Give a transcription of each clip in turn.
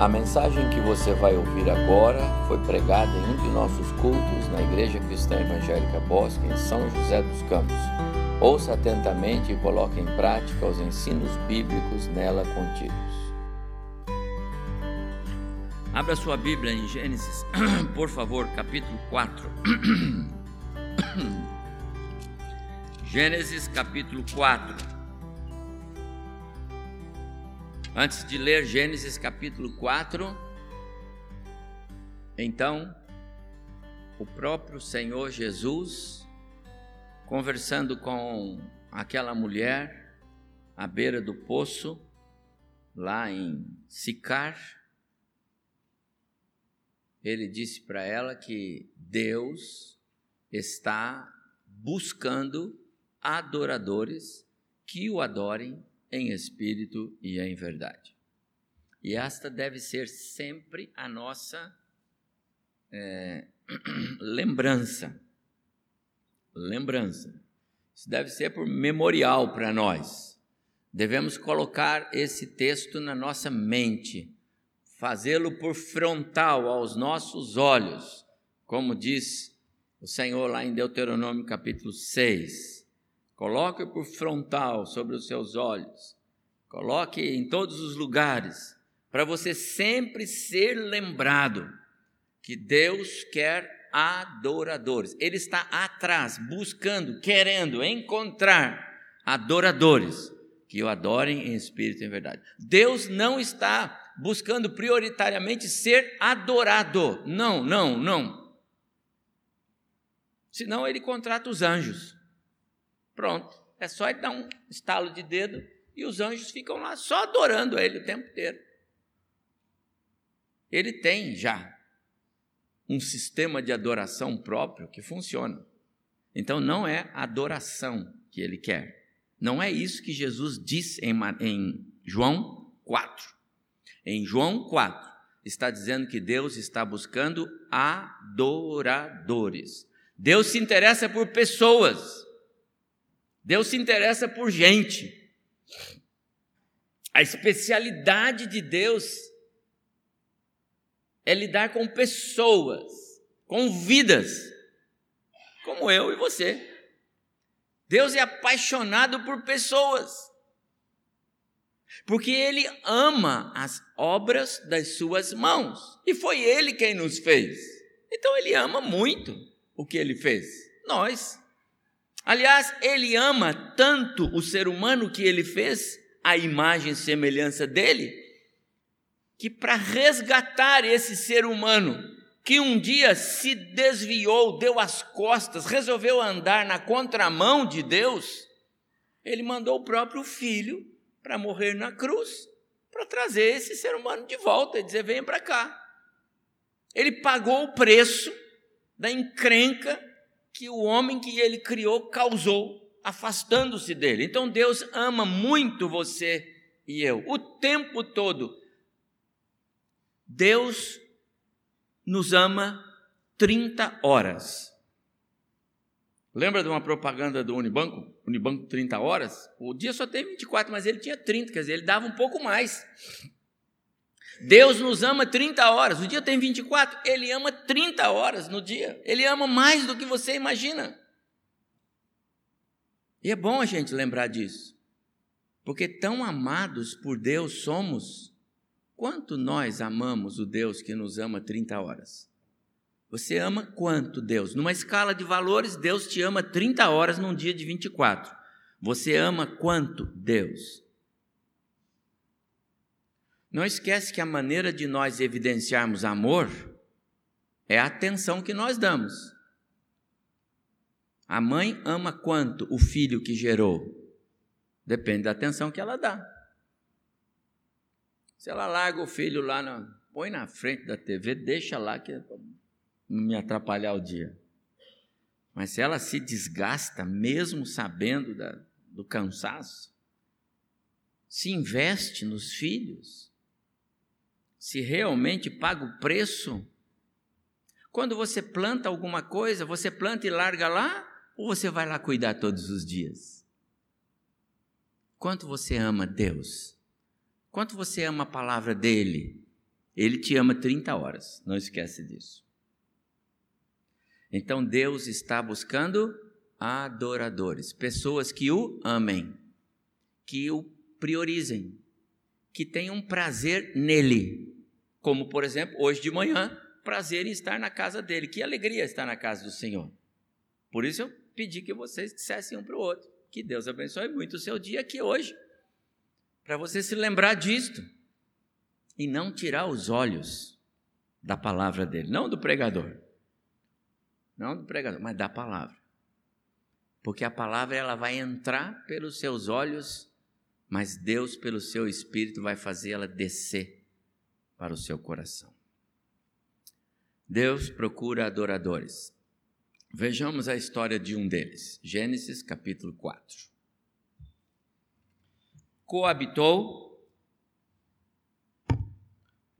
A mensagem que você vai ouvir agora foi pregada em um de nossos cultos na Igreja Cristã Evangélica Bosque, em São José dos Campos. Ouça atentamente e coloque em prática os ensinos bíblicos nela contidos. Abra sua Bíblia em Gênesis, por favor, capítulo 4. Gênesis capítulo 4. Antes de ler Gênesis capítulo 4, então, o próprio Senhor Jesus, conversando com aquela mulher à beira do poço, lá em Sicar, ele disse para ela que Deus está buscando adoradores que o adorem em espírito e em verdade. E esta deve ser sempre a nossa é, lembrança. Lembrança. Isso deve ser por memorial para nós. Devemos colocar esse texto na nossa mente, fazê-lo por frontal aos nossos olhos, como diz o Senhor lá em Deuteronômio capítulo 6. Coloque por frontal sobre os seus olhos. Coloque em todos os lugares, para você sempre ser lembrado que Deus quer adoradores. Ele está atrás, buscando, querendo encontrar adoradores que o adorem em espírito e em verdade. Deus não está buscando prioritariamente ser adorado. Não, não, não. Senão ele contrata os anjos. Pronto. É só ele dar um estalo de dedo e os anjos ficam lá só adorando ele o tempo inteiro. Ele tem já um sistema de adoração próprio que funciona. Então não é adoração que ele quer. Não é isso que Jesus disse em, em João 4. Em João 4, está dizendo que Deus está buscando adoradores. Deus se interessa por pessoas. Deus se interessa por gente. A especialidade de Deus é lidar com pessoas, com vidas, como eu e você. Deus é apaixonado por pessoas, porque Ele ama as obras das Suas mãos, e foi Ele quem nos fez. Então Ele ama muito o que Ele fez, nós. Aliás, ele ama tanto o ser humano que ele fez, a imagem e semelhança dele, que para resgatar esse ser humano que um dia se desviou, deu as costas, resolveu andar na contramão de Deus, ele mandou o próprio filho para morrer na cruz, para trazer esse ser humano de volta e dizer: venha para cá. Ele pagou o preço da encrenca que o homem que ele criou causou, afastando-se dele. Então Deus ama muito você e eu, o tempo todo. Deus nos ama 30 horas. Lembra de uma propaganda do Unibanco? Unibanco 30 horas? O dia só tem 24, mas ele tinha 30, quer dizer, ele dava um pouco mais. Deus nos ama 30 horas, o dia tem 24, Ele ama 30 horas no dia, Ele ama mais do que você imagina. E é bom a gente lembrar disso, porque tão amados por Deus somos, quanto nós amamos o Deus que nos ama 30 horas. Você ama quanto Deus? Numa escala de valores, Deus te ama 30 horas num dia de 24. Você ama quanto Deus? Não esquece que a maneira de nós evidenciarmos amor é a atenção que nós damos. A mãe ama quanto o filho que gerou? Depende da atenção que ela dá. Se ela larga o filho lá, na, põe na frente da TV, deixa lá que não me atrapalhar o dia. Mas se ela se desgasta, mesmo sabendo da, do cansaço, se investe nos filhos, se realmente paga o preço. Quando você planta alguma coisa, você planta e larga lá, ou você vai lá cuidar todos os dias? Quanto você ama Deus? Quanto você ama a palavra dele? Ele te ama 30 horas, não esquece disso. Então Deus está buscando adoradores, pessoas que o amem, que o priorizem, que tenham prazer nele. Como, por exemplo, hoje de manhã, prazer em estar na casa dele. Que alegria estar na casa do Senhor. Por isso eu pedi que vocês dissessem um para o outro. Que Deus abençoe muito o seu dia aqui hoje. Para você se lembrar disto. E não tirar os olhos da palavra dele, não do pregador. Não do pregador, mas da palavra. Porque a palavra ela vai entrar pelos seus olhos, mas Deus pelo seu espírito vai fazer ela descer para o seu coração. Deus procura adoradores. Vejamos a história de um deles. Gênesis capítulo 4. Coabitou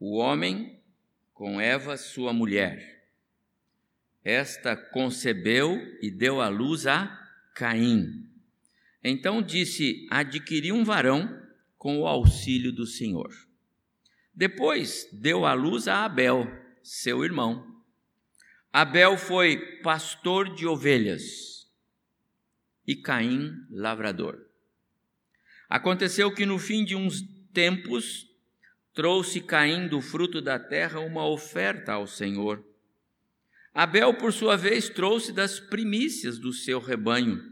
o homem com Eva, sua mulher. Esta concebeu e deu à luz a Caim. Então disse: Adquiri um varão com o auxílio do Senhor. Depois deu à luz a Abel, seu irmão. Abel foi pastor de ovelhas e Caim lavrador. Aconteceu que no fim de uns tempos trouxe Caim do fruto da terra uma oferta ao Senhor. Abel, por sua vez, trouxe das primícias do seu rebanho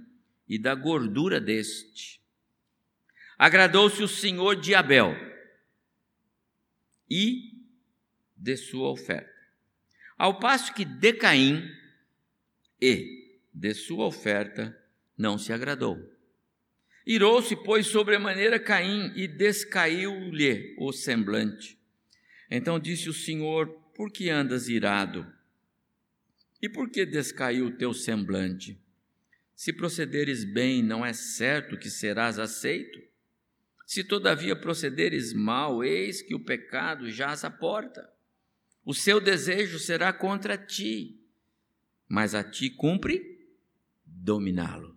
e da gordura deste. Agradou-se o Senhor de Abel e de sua oferta ao passo que de Caim e de sua oferta não se agradou. Irou-se, pois, sobremaneira Caim e descaiu-lhe o semblante. Então disse o Senhor: Por que andas irado? E por que descaiu o teu semblante? Se procederes bem, não é certo que serás aceito? Se todavia procederes mal, eis que o pecado jaz à porta o seu desejo será contra ti, mas a ti cumpre dominá-lo.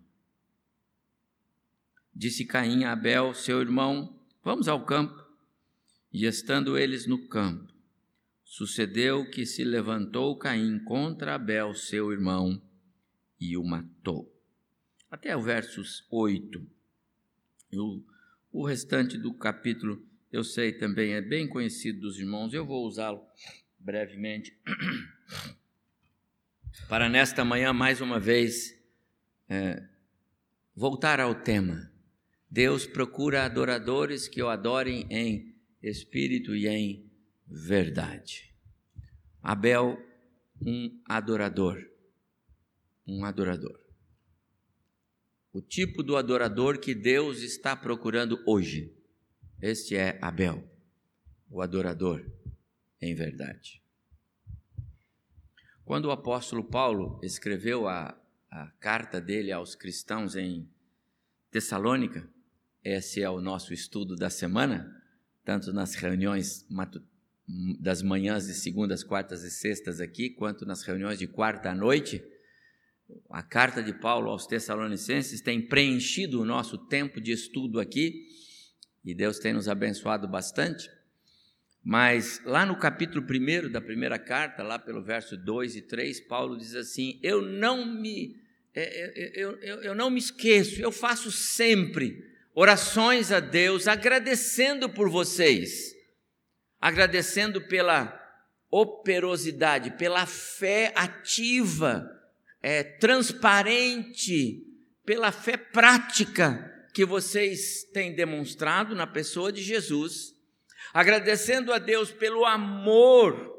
Disse Caim a Abel, seu irmão: Vamos ao campo. E estando eles no campo, sucedeu que se levantou Caim contra Abel, seu irmão, e o matou. Até o versos 8. O, o restante do capítulo, eu sei também, é bem conhecido dos irmãos, eu vou usá-lo brevemente, para nesta manhã, mais uma vez, é, voltar ao tema. Deus procura adoradores que o adorem em espírito e em verdade. Abel, um adorador. Um adorador. O tipo do adorador que Deus está procurando hoje. Este é Abel, o adorador em verdade. Quando o apóstolo Paulo escreveu a, a carta dele aos cristãos em Tessalônica, esse é o nosso estudo da semana, tanto nas reuniões das manhãs de segundas, quartas e sextas aqui, quanto nas reuniões de quarta à noite. A carta de Paulo aos Tessalonicenses tem preenchido o nosso tempo de estudo aqui e Deus tem nos abençoado bastante. Mas lá no capítulo 1 da primeira carta, lá pelo verso 2 e 3, Paulo diz assim: Eu não me, é, é, eu, eu, eu não me esqueço, eu faço sempre orações a Deus, agradecendo por vocês, agradecendo pela operosidade, pela fé ativa, é, transparente, pela fé prática que vocês têm demonstrado na pessoa de Jesus agradecendo a Deus pelo amor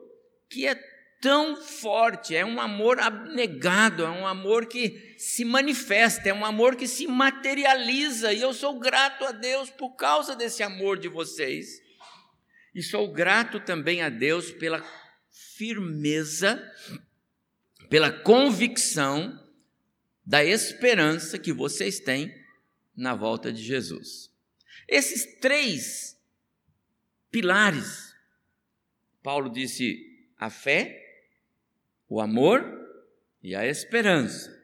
que é tão forte, é um amor abnegado, é um amor que se manifesta, é um amor que se materializa, e eu sou grato a Deus por causa desse amor de vocês. E sou grato também a Deus pela firmeza, pela convicção da esperança que vocês têm na volta de Jesus. Esses três pilares. Paulo disse a fé, o amor e a esperança.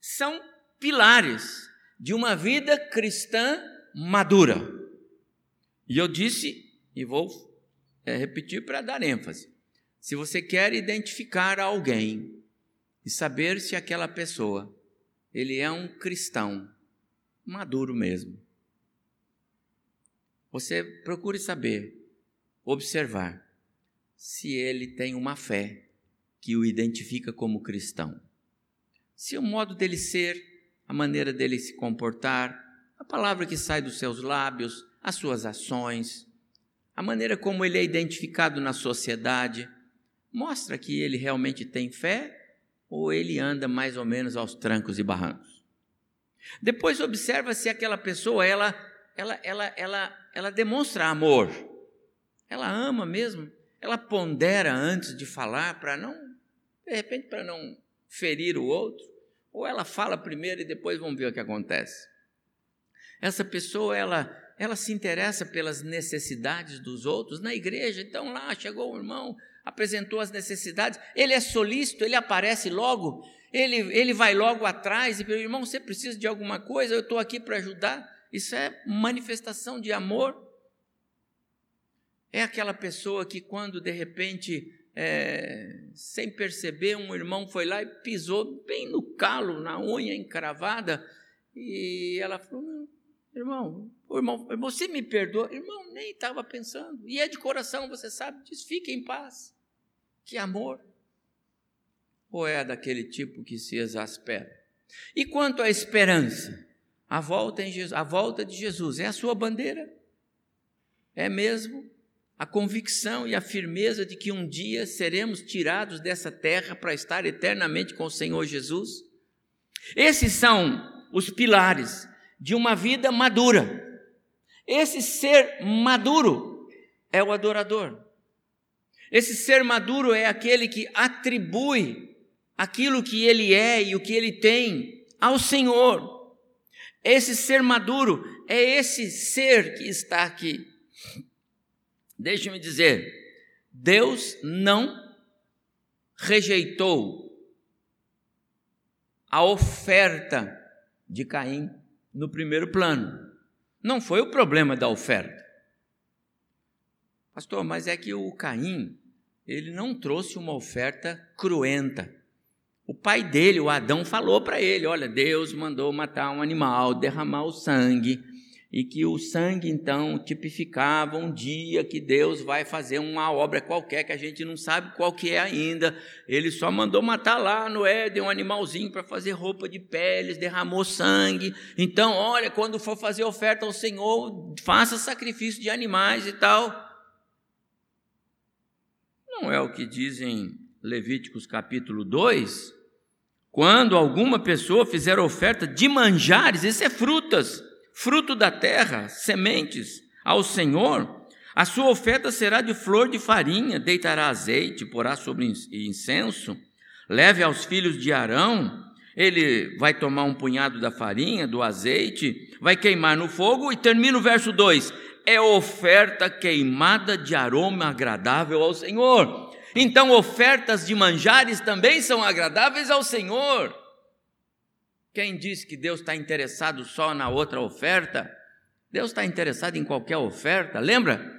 São pilares de uma vida cristã madura. E eu disse, e vou é, repetir para dar ênfase. Se você quer identificar alguém e saber se aquela pessoa ele é um cristão maduro mesmo, você procure saber, observar se ele tem uma fé que o identifica como cristão. Se o modo dele ser, a maneira dele se comportar, a palavra que sai dos seus lábios, as suas ações, a maneira como ele é identificado na sociedade, mostra que ele realmente tem fé ou ele anda mais ou menos aos trancos e barrancos. Depois observa se aquela pessoa ela ela ela ela ela demonstra amor. Ela ama mesmo, ela pondera antes de falar para não de repente para não ferir o outro, ou ela fala primeiro e depois vamos ver o que acontece. Essa pessoa ela ela se interessa pelas necessidades dos outros na igreja. Então lá chegou o irmão, apresentou as necessidades, ele é solícito, ele aparece logo, ele, ele vai logo atrás e pergunta, irmão, você precisa de alguma coisa? Eu estou aqui para ajudar. Isso é manifestação de amor. É aquela pessoa que quando de repente, é, sem perceber, um irmão foi lá e pisou bem no calo, na unha encravada, e ela falou, irmão, irmão, você me perdoa? Irmão, nem estava pensando. E é de coração, você sabe diz, fique em paz. Que amor. Ou é daquele tipo que se exaspera? E quanto à esperança? A volta, em Jesus, a volta de Jesus é a sua bandeira? É mesmo a convicção e a firmeza de que um dia seremos tirados dessa terra para estar eternamente com o Senhor Jesus? Esses são os pilares de uma vida madura. Esse ser maduro é o adorador. Esse ser maduro é aquele que atribui aquilo que ele é e o que ele tem ao Senhor. Esse ser maduro é esse ser que está aqui. Deixe-me dizer, Deus não rejeitou a oferta de Caim no primeiro plano. Não foi o problema da oferta. Pastor, mas é que o Caim, ele não trouxe uma oferta cruenta. O pai dele, o Adão, falou para ele: Olha, Deus mandou matar um animal, derramar o sangue e que o sangue então tipificava um dia que Deus vai fazer uma obra qualquer que a gente não sabe qual que é ainda. Ele só mandou matar lá no Éden um animalzinho para fazer roupa de peles, derramou sangue. Então, olha, quando for fazer oferta ao Senhor, faça sacrifício de animais e tal. Não é o que dizem Levíticos capítulo 2? Quando alguma pessoa fizer oferta de manjares, isso é frutas fruto da terra, sementes, ao Senhor, a sua oferta será de flor de farinha, deitará azeite, porá sobre incenso, leve aos filhos de Arão, ele vai tomar um punhado da farinha, do azeite, vai queimar no fogo e termina o verso 2: é oferta queimada de aroma agradável ao Senhor. Então, ofertas de manjares também são agradáveis ao Senhor. Quem diz que Deus está interessado só na outra oferta? Deus está interessado em qualquer oferta. Lembra?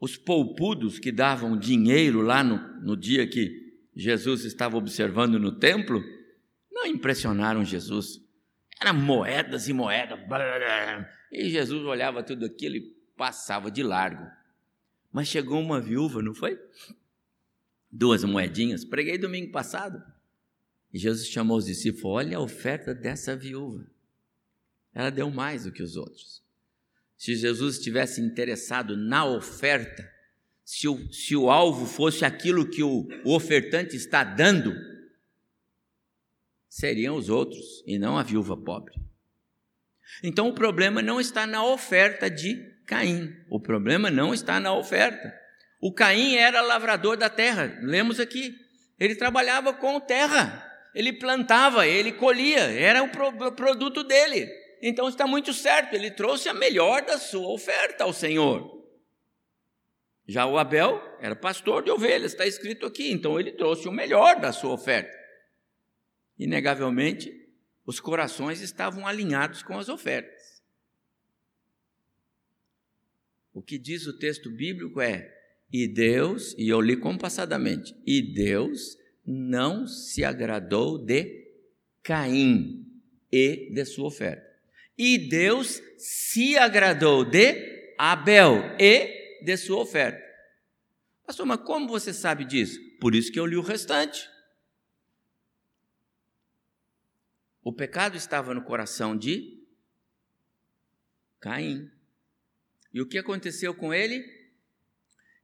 Os poupudos que davam dinheiro lá no, no dia que Jesus estava observando no templo, não impressionaram Jesus. Eram moedas e moedas. E Jesus olhava tudo aquilo e passava de largo. Mas chegou uma viúva, não foi? Duas moedinhas. Preguei domingo passado. E Jesus chamou os discípulos: olha a oferta dessa viúva. Ela deu mais do que os outros. Se Jesus estivesse interessado na oferta, se o, se o alvo fosse aquilo que o, o ofertante está dando, seriam os outros e não a viúva pobre. Então o problema não está na oferta de Caim, o problema não está na oferta. O Caim era lavrador da terra, lemos aqui, ele trabalhava com terra ele plantava, ele colhia, era o produto dele. Então está muito certo, ele trouxe a melhor da sua oferta ao Senhor. Já o Abel era pastor de ovelhas, está escrito aqui, então ele trouxe o melhor da sua oferta. Inegavelmente, os corações estavam alinhados com as ofertas. O que diz o texto bíblico é: E Deus, e eu li compassadamente, e Deus não se agradou de Caim e de sua oferta. E Deus se agradou de Abel e de sua oferta. Pastor, mas como você sabe disso? Por isso que eu li o restante. O pecado estava no coração de Caim. E o que aconteceu com ele?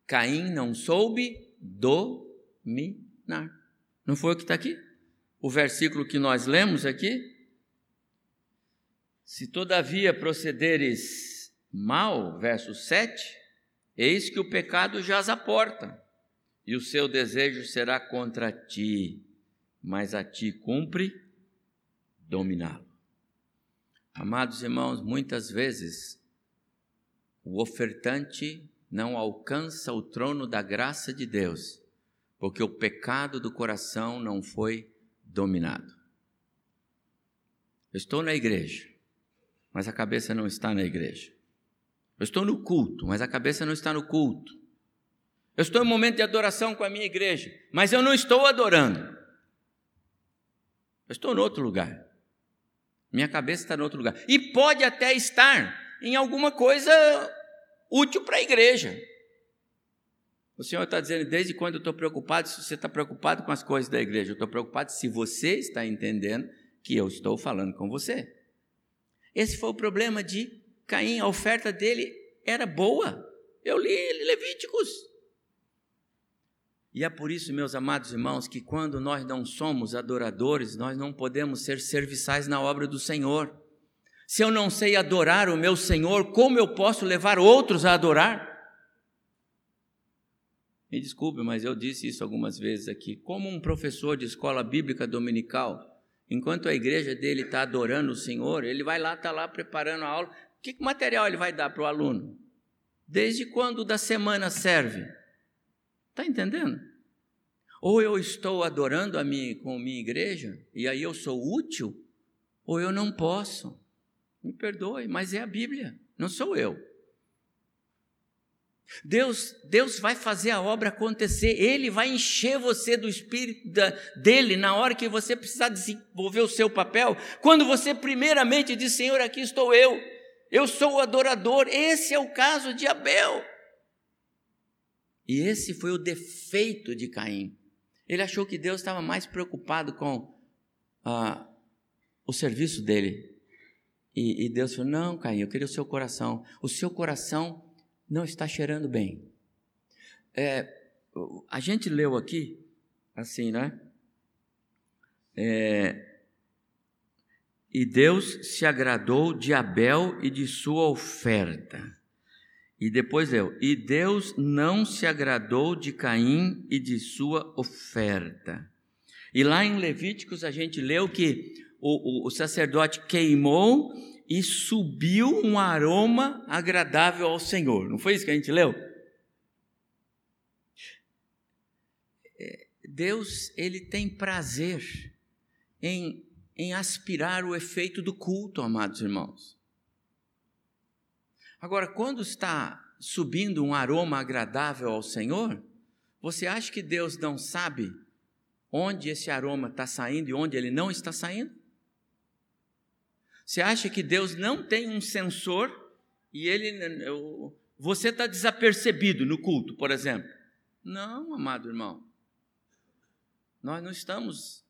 Caim não soube dominar. Não foi o que está aqui? O versículo que nós lemos aqui? Se todavia procederes mal, verso 7, Eis que o pecado jaz à porta, e o seu desejo será contra ti, mas a ti cumpre dominá-lo. Amados irmãos, muitas vezes o ofertante não alcança o trono da graça de Deus, porque o pecado do coração não foi dominado. Eu estou na igreja, mas a cabeça não está na igreja. Eu estou no culto, mas a cabeça não está no culto. Eu estou em momento de adoração com a minha igreja, mas eu não estou adorando. Eu estou em outro lugar. Minha cabeça está em outro lugar. E pode até estar em alguma coisa útil para a igreja. O Senhor está dizendo, desde quando eu estou preocupado, se você está preocupado com as coisas da igreja, eu estou preocupado se você está entendendo que eu estou falando com você. Esse foi o problema de Caim, a oferta dele era boa. Eu li Levíticos. E é por isso, meus amados irmãos, que quando nós não somos adoradores, nós não podemos ser serviçais na obra do Senhor. Se eu não sei adorar o meu Senhor, como eu posso levar outros a adorar? Me desculpe, mas eu disse isso algumas vezes aqui. Como um professor de escola bíblica dominical, enquanto a igreja dele está adorando o Senhor, ele vai lá, está lá preparando a aula, que material ele vai dar para o aluno? Desde quando da semana serve? Está entendendo? Ou eu estou adorando a mim com a minha igreja, e aí eu sou útil, ou eu não posso. Me perdoe, mas é a Bíblia, não sou eu. Deus, Deus vai fazer a obra acontecer, Ele vai encher você do Espírito da, dele na hora que você precisar desenvolver o seu papel, quando você primeiramente diz: Senhor, aqui estou eu eu sou o adorador. Esse é o caso de Abel. E esse foi o defeito de Caim. Ele achou que Deus estava mais preocupado com ah, o serviço dele. E, e Deus falou: Não, Caim, eu queria o seu coração. O seu coração não está cheirando bem. É, a gente leu aqui, assim, né? É, e Deus se agradou de Abel e de sua oferta. E depois eu, e Deus não se agradou de Caim e de sua oferta. E lá em Levíticos a gente leu que o, o, o sacerdote queimou e subiu um aroma agradável ao Senhor. Não foi isso que a gente leu? É, Deus, ele tem prazer em em aspirar o efeito do culto, amados irmãos. Agora, quando está subindo um aroma agradável ao Senhor, você acha que Deus não sabe onde esse aroma está saindo e onde ele não está saindo? Você acha que Deus não tem um sensor e ele você está desapercebido no culto, por exemplo? Não, amado irmão. Nós não estamos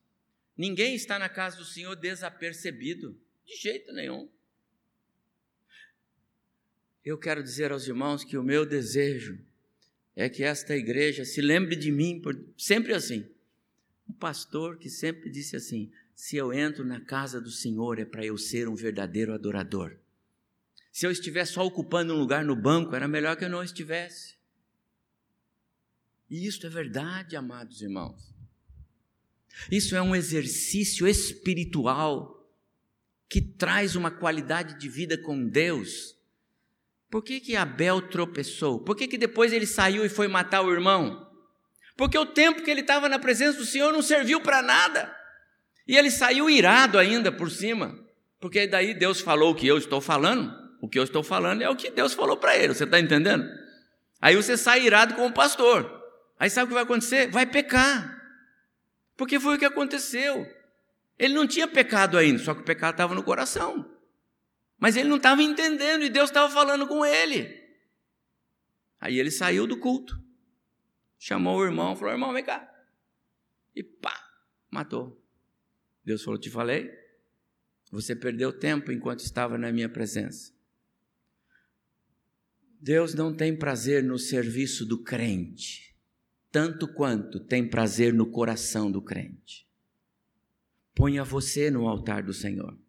Ninguém está na casa do Senhor desapercebido, de jeito nenhum. Eu quero dizer aos irmãos que o meu desejo é que esta igreja se lembre de mim, sempre assim. Um pastor que sempre disse assim: se eu entro na casa do Senhor é para eu ser um verdadeiro adorador. Se eu estiver só ocupando um lugar no banco, era melhor que eu não estivesse. E isso é verdade, amados irmãos. Isso é um exercício espiritual que traz uma qualidade de vida com Deus. Por que, que Abel tropeçou? Por que, que depois ele saiu e foi matar o irmão? Porque o tempo que ele estava na presença do Senhor não serviu para nada. E ele saiu irado ainda por cima. Porque daí Deus falou o que eu estou falando. O que eu estou falando é o que Deus falou para ele. Você está entendendo? Aí você sai irado com o pastor. Aí sabe o que vai acontecer? Vai pecar. Porque foi o que aconteceu. Ele não tinha pecado ainda, só que o pecado estava no coração. Mas ele não estava entendendo e Deus estava falando com ele. Aí ele saiu do culto, chamou o irmão, falou: irmão, vem cá. E pá, matou. Deus falou: Te falei, você perdeu tempo enquanto estava na minha presença. Deus não tem prazer no serviço do crente, tanto quanto tem prazer no coração do crente. Ponha você no altar do Senhor.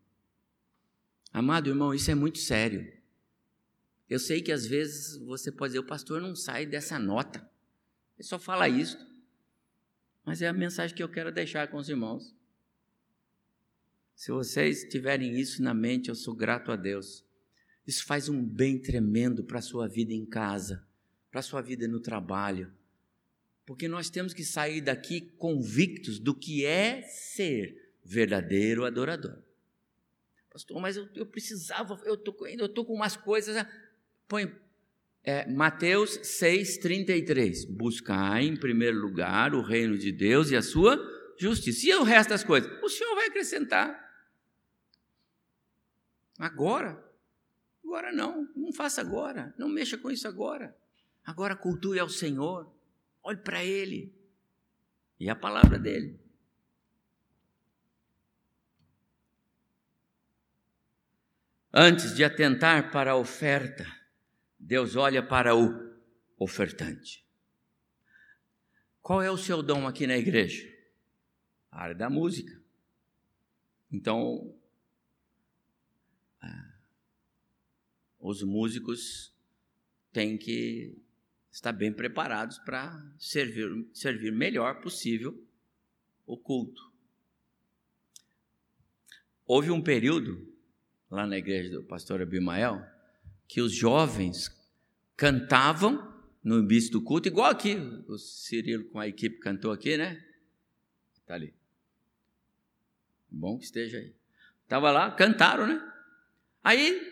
Amado irmão, isso é muito sério. Eu sei que às vezes você pode dizer, o pastor não sai dessa nota. Ele só fala isso. Mas é a mensagem que eu quero deixar com os irmãos. Se vocês tiverem isso na mente, eu sou grato a Deus. Isso faz um bem tremendo para a sua vida em casa, para a sua vida no trabalho. Porque nós temos que sair daqui convictos do que é ser verdadeiro adorador. Pastor, mas eu, eu precisava, eu tô, estou com umas coisas. Ah, põe é, Mateus 6,33. Buscar em primeiro lugar o reino de Deus e a sua justiça. E o resto das coisas? O Senhor vai acrescentar. Agora? Agora não, não faça agora, não mexa com isso agora. Agora cultue ao Senhor, olhe para Ele e a palavra dele. Antes de atentar para a oferta, Deus olha para o ofertante. Qual é o seu dom aqui na igreja? A área da música. Então, os músicos têm que estar bem preparados para servir, servir melhor possível o culto. Houve um período lá na igreja do pastor Abimael, que os jovens cantavam no início do culto, igual aqui, o Cirilo com a equipe cantou aqui, né? Está ali. Bom que esteja aí. Estava lá, cantaram, né? Aí,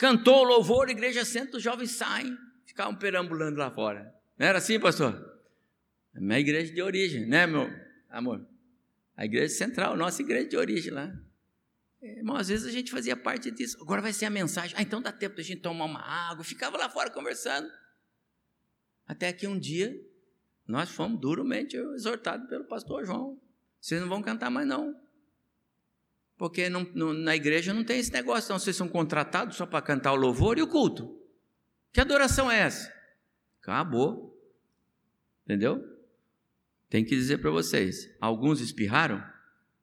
cantou o louvor, a igreja senta, os jovens saem, ficavam perambulando lá fora. Não era assim, pastor? A minha igreja de origem, né, meu amor? A igreja central, nossa igreja de origem lá. Irmão, às vezes a gente fazia parte disso. Agora vai ser a mensagem. Ah, então dá tempo da gente tomar uma água. Ficava lá fora conversando. Até que um dia nós fomos duramente exortados pelo pastor João. Vocês não vão cantar mais, não. Porque não, não, na igreja não tem esse negócio, então vocês são contratados só para cantar o louvor e o culto. Que adoração é essa? Acabou. Entendeu? Tem que dizer para vocês: alguns espirraram,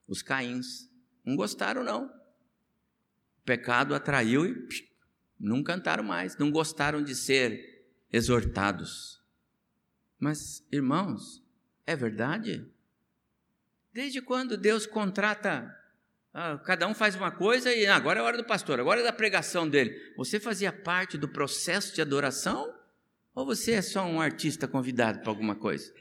os caíns. Não gostaram, não. O pecado atraiu e psh, não cantaram mais, não gostaram de ser exortados. Mas, irmãos, é verdade? Desde quando Deus contrata, ah, cada um faz uma coisa e ah, agora é a hora do pastor, agora é da pregação dele. Você fazia parte do processo de adoração? Ou você é só um artista convidado para alguma coisa?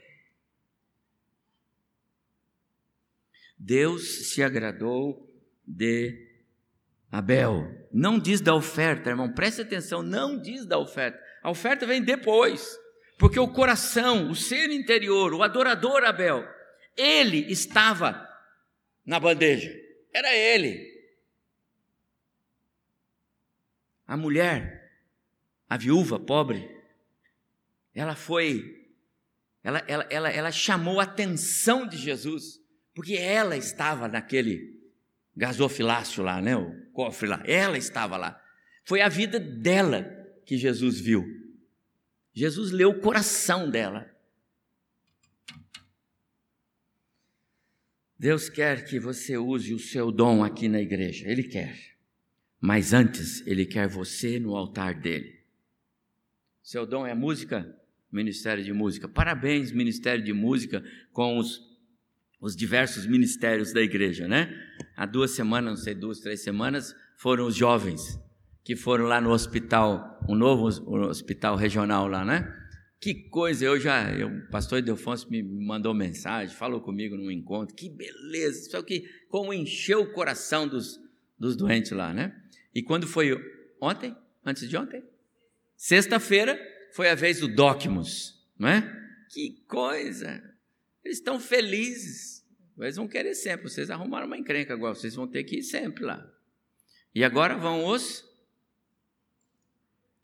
Deus se agradou de Abel. Não diz da oferta, irmão, preste atenção, não diz da oferta. A oferta vem depois, porque o coração, o ser interior, o adorador Abel, ele estava na bandeja, era ele. A mulher, a viúva pobre, ela foi, ela, ela, ela, ela chamou a atenção de Jesus porque ela estava naquele gasofilácio lá, né? O cofre lá. Ela estava lá. Foi a vida dela que Jesus viu. Jesus leu o coração dela. Deus quer que você use o seu dom aqui na igreja. Ele quer. Mas antes, ele quer você no altar dele. Seu dom é música? Ministério de Música. Parabéns, Ministério de Música, com os os diversos ministérios da igreja, né? Há duas semanas, não sei, duas, três semanas, foram os jovens que foram lá no hospital, um novo hospital regional lá, né? Que coisa, eu já, eu, o pastor Edelfonso me mandou mensagem, falou comigo num encontro, que beleza, só que como encheu o coração dos, dos doentes lá, né? E quando foi ontem, antes de ontem, sexta-feira, foi a vez do Docmus, não é? Que coisa! Eles estão felizes. Eles vão querer sempre. Vocês arrumaram uma encrenca agora, vocês vão ter que ir sempre lá. E agora vão os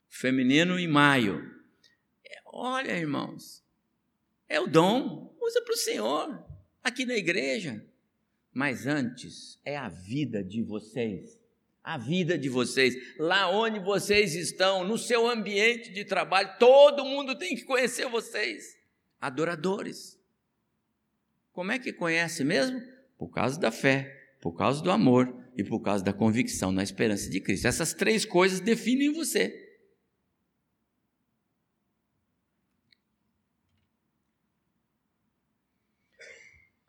feminino em maio. Olha, irmãos, é o dom, usa para o Senhor, aqui na igreja. Mas antes, é a vida de vocês. A vida de vocês, lá onde vocês estão, no seu ambiente de trabalho, todo mundo tem que conhecer vocês. Adoradores. Como é que conhece mesmo? Por causa da fé, por causa do amor e por causa da convicção na esperança de Cristo. Essas três coisas definem você.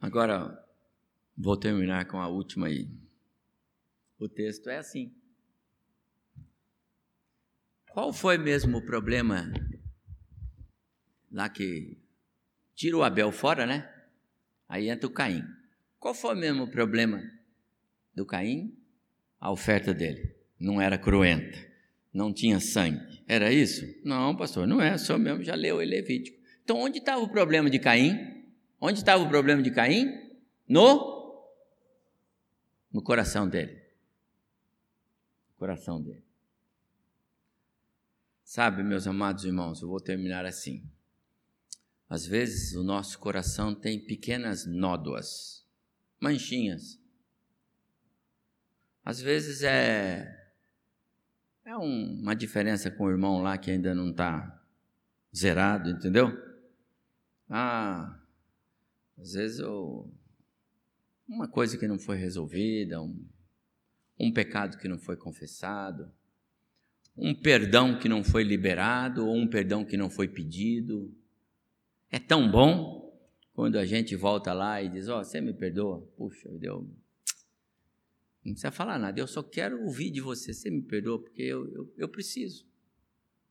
Agora, vou terminar com a última aí. O texto é assim. Qual foi mesmo o problema lá que tira o Abel fora, né? Aí entra o Caim. Qual foi mesmo o problema do Caim? A oferta dele não era cruenta, não tinha sangue. Era isso? Não, pastor, não é. Senhor mesmo já leu em Levítico. Então, onde estava o problema de Caim? Onde estava o problema de Caim? No no coração dele. No coração dele. Sabe, meus amados irmãos, eu vou terminar assim. Às vezes o nosso coração tem pequenas nódoas, manchinhas. Às vezes é é um, uma diferença com o irmão lá que ainda não está zerado, entendeu? Ah, às vezes eu, uma coisa que não foi resolvida, um, um pecado que não foi confessado, um perdão que não foi liberado ou um perdão que não foi pedido. É tão bom quando a gente volta lá e diz: Ó, oh, você me perdoa? Puxa, eu não precisa falar nada, eu só quero ouvir de você. Você me perdoa porque eu, eu, eu preciso.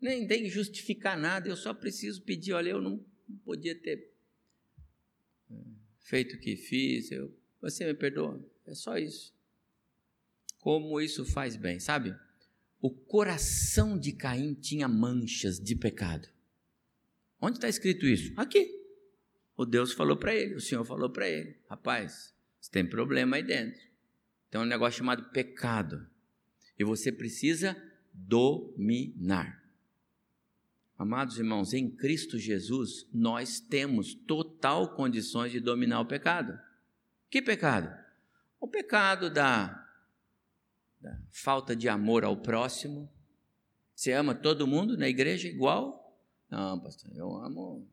Nem tem que justificar nada, eu só preciso pedir. Olha, eu não podia ter feito o que fiz, eu, você me perdoa. É só isso. Como isso faz bem, sabe? O coração de Caim tinha manchas de pecado. Onde está escrito isso? Aqui. O Deus falou para ele, o Senhor falou para ele: rapaz, você tem problema aí dentro. Tem um negócio chamado pecado. E você precisa dominar. Amados irmãos, em Cristo Jesus, nós temos total condições de dominar o pecado. Que pecado? O pecado da, da falta de amor ao próximo. Você ama todo mundo na igreja igual? Não, pastor, eu amo.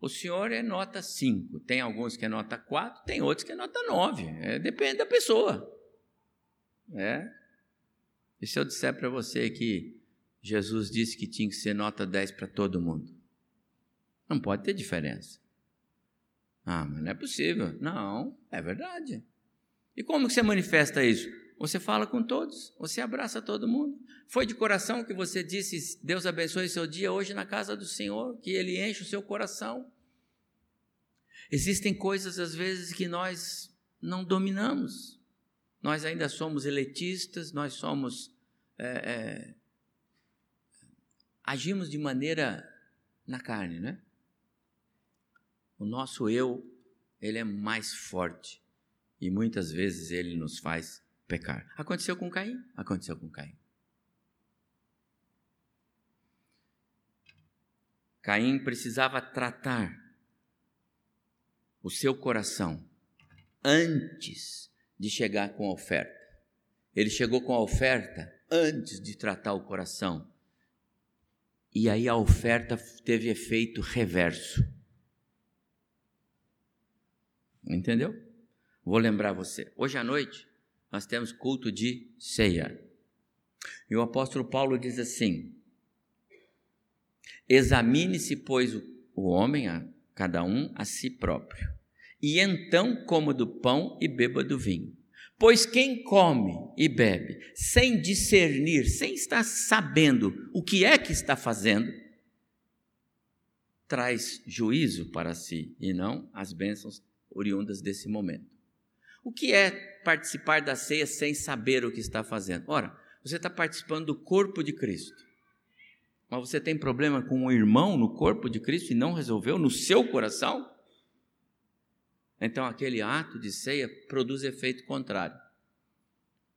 O senhor é nota 5. Tem alguns que é nota 4, tem outros que é nota 9. É, depende da pessoa. É. E se eu disser para você que Jesus disse que tinha que ser nota 10 para todo mundo. Não pode ter diferença. Ah, mas não é possível. Não, é verdade. E como que você manifesta isso? Você fala com todos, você abraça todo mundo. Foi de coração que você disse: Deus abençoe seu dia hoje na casa do Senhor, que Ele enche o seu coração. Existem coisas, às vezes, que nós não dominamos. Nós ainda somos elitistas, nós somos é, é, agimos de maneira na carne, né? O nosso eu, ele é mais forte e muitas vezes ele nos faz pecar. Aconteceu com Caim? Aconteceu com Caim. Caim precisava tratar o seu coração antes de chegar com a oferta. Ele chegou com a oferta antes de tratar o coração e aí a oferta teve efeito reverso. Entendeu? Vou lembrar você. Hoje à noite nós temos culto de ceia. E o apóstolo Paulo diz assim: Examine-se, pois, o homem, a cada um, a si próprio, e então coma do pão e beba do vinho. Pois quem come e bebe sem discernir, sem estar sabendo o que é que está fazendo, traz juízo para si e não as bênçãos oriundas desse momento. O que é participar da ceia sem saber o que está fazendo? Ora, você está participando do corpo de Cristo. Mas você tem problema com um irmão no corpo de Cristo e não resolveu no seu coração? Então aquele ato de ceia produz efeito contrário.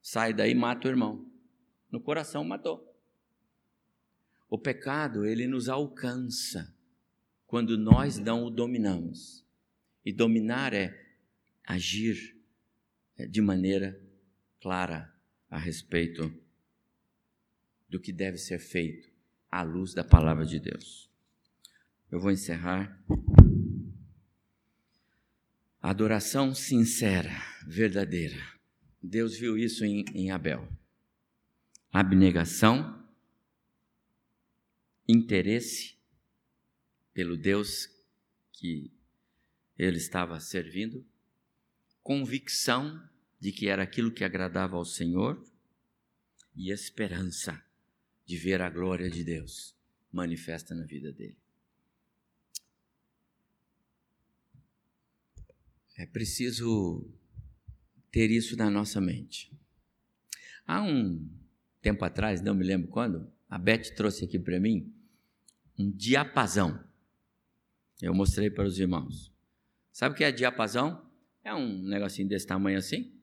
Sai daí mata o irmão. No coração matou. O pecado, ele nos alcança quando nós não o dominamos. E dominar é agir é, de maneira clara a respeito do que deve ser feito à luz da palavra de Deus. Eu vou encerrar. Adoração sincera, verdadeira. Deus viu isso em, em Abel. Abnegação, interesse pelo Deus que ele estava servindo, convicção de que era aquilo que agradava ao Senhor e esperança de ver a glória de Deus manifesta na vida dele. É preciso ter isso na nossa mente. Há um tempo atrás, não me lembro quando, a Beth trouxe aqui para mim um diapasão. Eu mostrei para os irmãos. Sabe o que é diapasão? É um negocinho desse tamanho assim,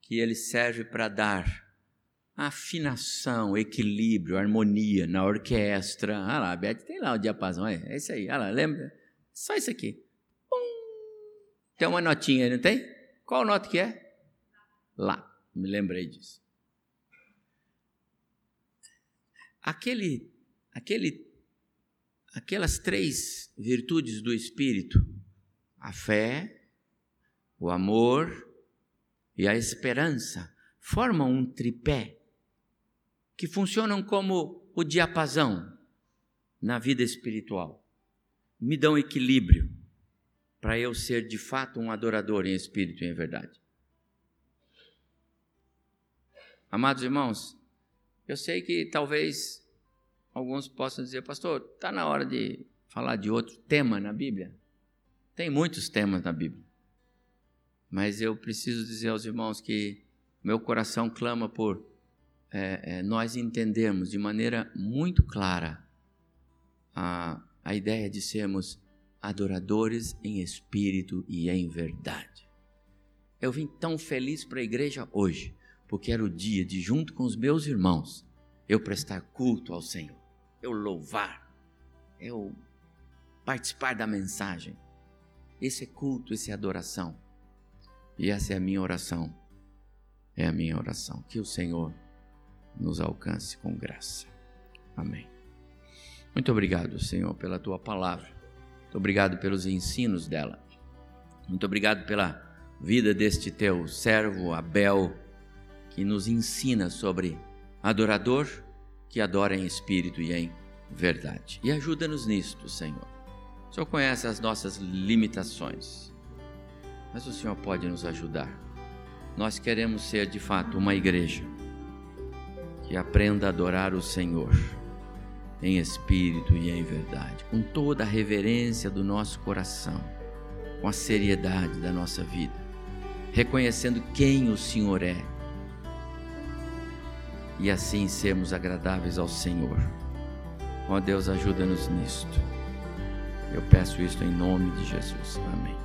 que ele serve para dar afinação, equilíbrio, harmonia na orquestra. Ah lá, a Beth tem lá o diapasão, é, é isso aí. Lá, lembra? Só isso aqui. Tem uma notinha não tem? Qual nota que é? Lá, me lembrei disso. Aquele, aquele, aquelas três virtudes do Espírito, a fé, o amor e a esperança formam um tripé que funcionam como o diapasão na vida espiritual. Me dão equilíbrio para eu ser de fato um adorador em espírito e em verdade. Amados irmãos, eu sei que talvez alguns possam dizer, pastor, está na hora de falar de outro tema na Bíblia. Tem muitos temas na Bíblia. Mas eu preciso dizer aos irmãos que meu coração clama por é, é, nós entendermos de maneira muito clara a, a ideia de sermos adoradores em espírito e em verdade. Eu vim tão feliz para a igreja hoje, porque era o dia de, junto com os meus irmãos, eu prestar culto ao Senhor, eu louvar, eu participar da mensagem. Esse é culto, esse é adoração. E essa é a minha oração. É a minha oração. Que o Senhor nos alcance com graça. Amém. Muito obrigado, Senhor, pela tua palavra. Muito obrigado pelos ensinos dela. Muito obrigado pela vida deste teu servo Abel, que nos ensina sobre adorador que adora em espírito e em verdade. E ajuda-nos nisto, Senhor. O Senhor conhece as nossas limitações mas o Senhor pode nos ajudar. Nós queremos ser de fato uma igreja que aprenda a adorar o Senhor em espírito e em verdade, com toda a reverência do nosso coração, com a seriedade da nossa vida, reconhecendo quem o Senhor é e assim sermos agradáveis ao Senhor. Ó Deus, ajuda-nos nisto. Eu peço isto em nome de Jesus. Amém.